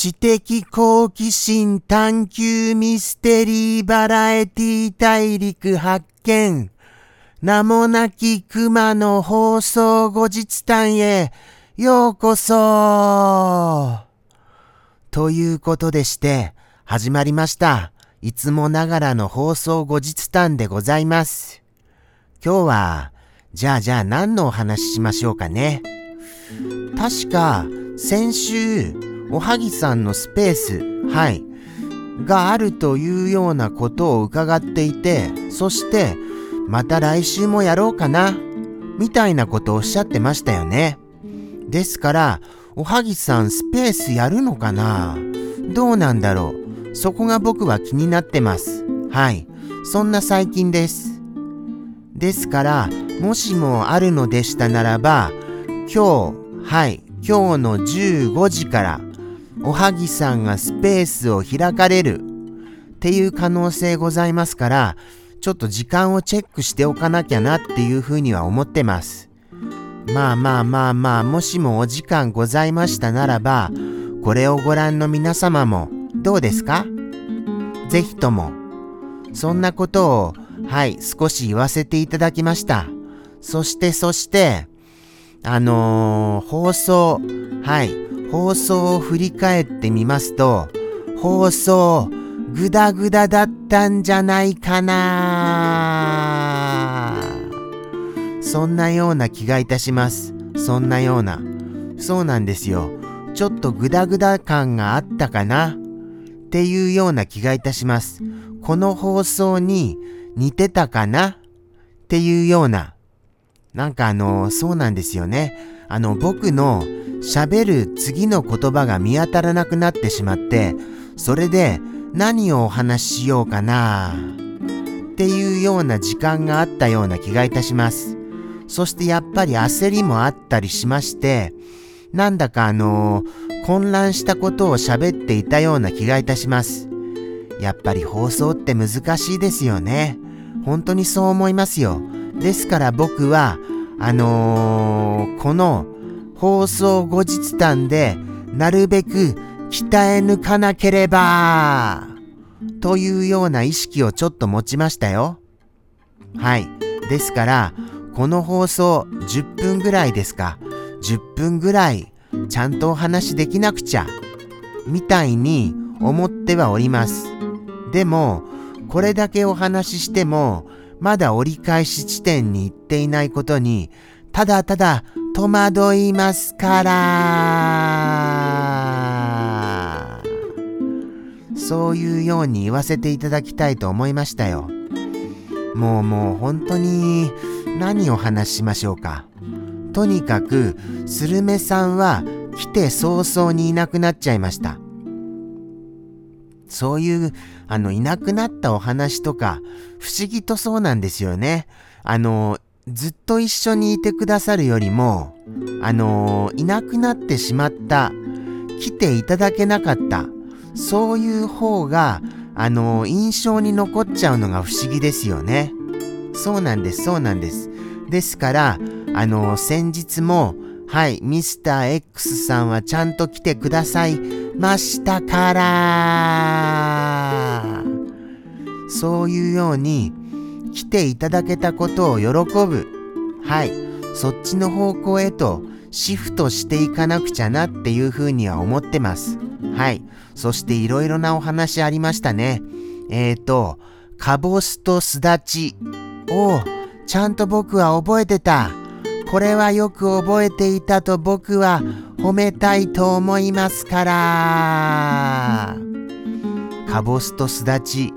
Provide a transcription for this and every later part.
知的好奇心探求ミステリーバラエティ大陸発見。名もなき熊の放送後日談へようこそということでして始まりました。いつもながらの放送後日談でございます。今日は、じゃあじゃあ何のお話ししましょうかね。確か先週おはぎさんのスペース、はい、があるというようなことを伺っていて、そして、また来週もやろうかな、みたいなことをおっしゃってましたよね。ですから、おはぎさんスペースやるのかなどうなんだろうそこが僕は気になってます。はい。そんな最近です。ですから、もしもあるのでしたならば、今日、はい、今日の15時から、おはぎさんがスペースを開かれるっていう可能性ございますから、ちょっと時間をチェックしておかなきゃなっていうふうには思ってます。まあまあまあまあ、もしもお時間ございましたならば、これをご覧の皆様もどうですか？ぜひとも、そんなことを、はい、少し言わせていただきました。そしてそして、あのー、放送、はい、放送を振り返ってみますと、放送、ぐだぐだだったんじゃないかなそんなような気がいたします。そんなような。そうなんですよ。ちょっとグダグダ感があったかなっていうような気がいたします。この放送に似てたかなっていうような。なんかあの、そうなんですよね。あの、僕の喋る次の言葉が見当たらなくなってしまって、それで何をお話ししようかなっていうような時間があったような気がいたします。そしてやっぱり焦りもあったりしまして、なんだかあの、混乱したことを喋っていたような気がいたします。やっぱり放送って難しいですよね。本当にそう思いますよ。ですから僕は、あのー、この放送後日談でなるべく鍛え抜かなければというような意識をちょっと持ちましたよ。はい。ですから、この放送10分ぐらいですか。10分ぐらいちゃんとお話できなくちゃ。みたいに思ってはおります。でも、これだけお話ししても、まだ折り返し地点に行っていないことに、ただただ戸惑いますから。そういうように言わせていただきたいと思いましたよ。もうもう本当に何を話しましょうか。とにかく、スルメさんは来て早々にいなくなっちゃいました。そういう、あの、いなくなったお話とか、不思議とそうなんですよね。あの、ずっと一緒にいてくださるよりも、あのいなくなってしまった、来ていただけなかった、そういう方が、あの印象に残っちゃうのが不思議ですよね。そうなんです、そうなんです。ですから、あの先日も、はい、ミスター X さんはちゃんと来てくださいましたから、そういうように、来ていただけたことを喜ぶ。はい。そっちの方向へとシフトしていかなくちゃなっていうふうには思ってます。はい。そしていろいろなお話ありましたね。えーと、カボスとスダチ。をちゃんと僕は覚えてた。これはよく覚えていたと僕は褒めたいと思いますから。カボスとスダチ。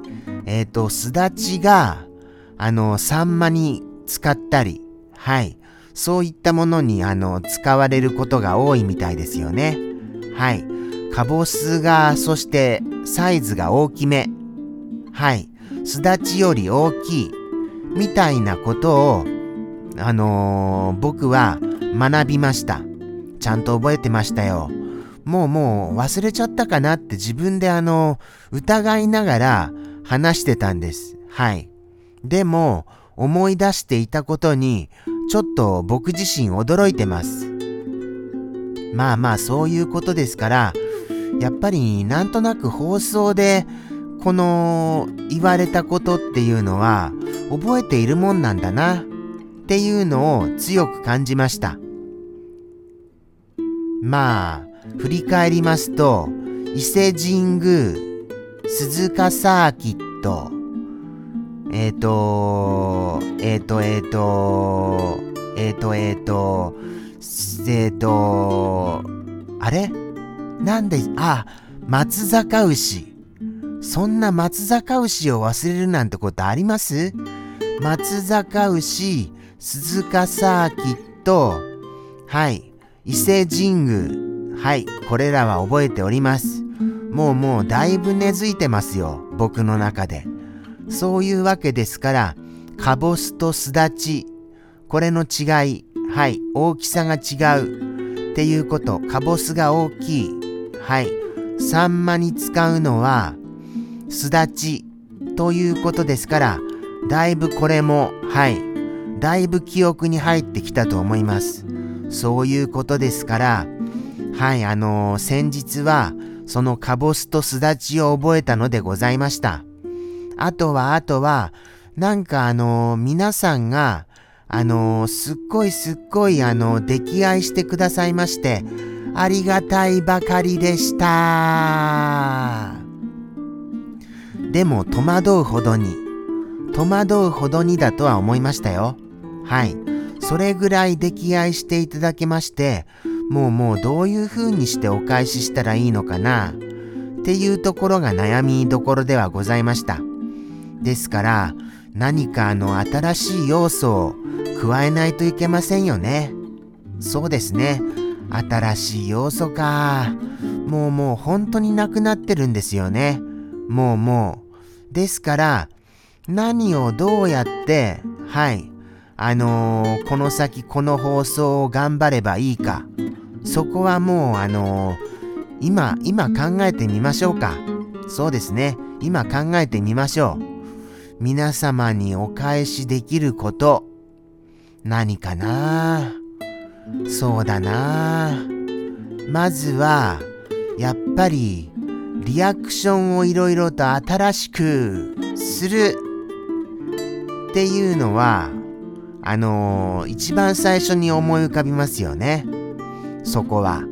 えっ、ー、と、スダチが、あの、サンマに使ったり、はい。そういったものに、あの、使われることが多いみたいですよね。はい。カボスが、そしてサイズが大きめ。はい。すだちより大きい。みたいなことを、あのー、僕は学びました。ちゃんと覚えてましたよ。もうもう忘れちゃったかなって自分であの、疑いながら話してたんです。はい。でも、思い出していたことに、ちょっと僕自身驚いてます。まあまあそういうことですから、やっぱりなんとなく放送でこの言われたことっていうのは覚えているもんなんだなっていうのを強く感じました。まあ、振り返りますと、伊勢神宮、鈴鹿サーキット、えっ、ー、と、えっ、ー、と、えっ、ー、と、えっ、と、えっ、と、えっ、と、あれ？なんで、あ、松坂牛。そんな松坂牛を忘れるなんてことあります？松坂牛、鈴鹿サーキット、はい、伊勢神宮、はい、これらは覚えております。もうもうだいぶ根付いてますよ、僕の中で。そういうわけですから、かぼすとすだち、これの違い、はい、大きさが違うっていうこと、かぼすが大きい、はい、サンマに使うのは、すだちということですから、だいぶこれも、はい、だいぶ記憶に入ってきたと思います。そういうことですから、はい、あのー、先日は、そのかぼすとすだちを覚えたのでございました。あとは、あとは、なんかあの、皆さんが、あの、すっごいすっごいあの、溺愛してくださいまして、ありがたいばかりでした。でも戸惑うほどに、戸惑うほどにだとは思いましたよ。はい。それぐらい溺愛していただけまして、もうもうどういう風にしてお返ししたらいいのかな？っていうところが悩みどころではございました。ですから何かあの新しい要素を加えないといけませんよね。そうですね。新しい要素か。もうもう本当になくなってるんですよね。もうもう。ですから、何をどうやって、はい、あのー、この先この放送を頑張ればいいか、そこはもう、あのー、今、今考えてみましょうか。そうですね。今考えてみましょう。皆様にお返しできること、何かな？そうだなまずは、やっぱり、リアクションをいろいろと新しくするっていうのは、あのー、一番最初に思い浮かびますよね。そこは。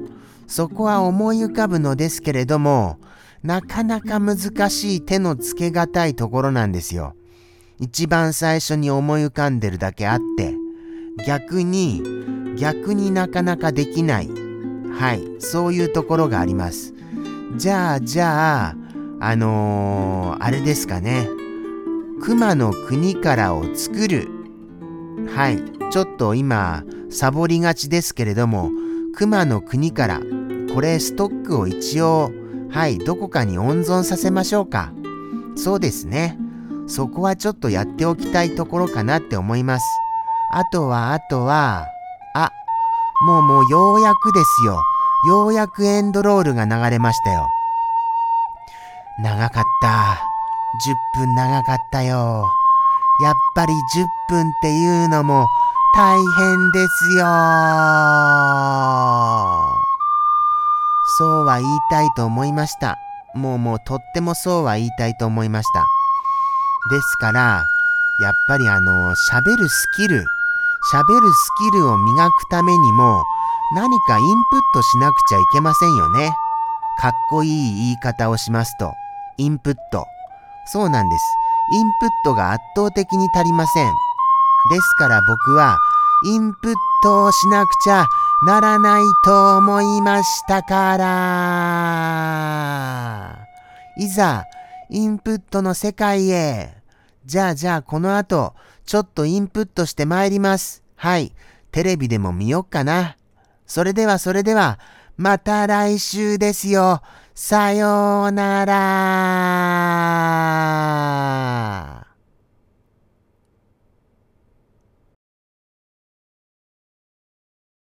そこは思い浮かぶのですけれども、なかなか難しい手のつけがたいところなんですよ。一番最初に思い浮かんでるだけあって、逆に、逆になかなかできない。はい、そういうところがあります。じゃあ、じゃあ、あのー、あれですかね。熊の国からを作る。はい。ちょっと今、サボりがちですけれども、熊の国から、これストックを一応、はい、どこかに温存させましょうか。そうですね。そこはちょっとやっておきたいところかなって思います。あとは、あとは、あ、もうもうようやくですよ。ようやくエンドロールが流れましたよ。長かった。10分長かったよ。やっぱり10分っていうのも大変ですよ。そうは言いたいと思いました。もうもうとってもそうは言いたいと思いました。ですから、やっぱりあの、喋るスキル、喋るスキルを磨くためにも、何かインプットしなくちゃいけませんよね。かっこいい言い方をしますと、インプット。そうなんです。インプットが圧倒的に足りません。ですから僕は、インプットをしなくちゃならないと思いましたから。いざ、インプットの世界へ。じゃあじゃあこの後、ちょっとインプットして参ります。はい。テレビでも見よっかな。それではそれでは、また来週ですよ。さようなら。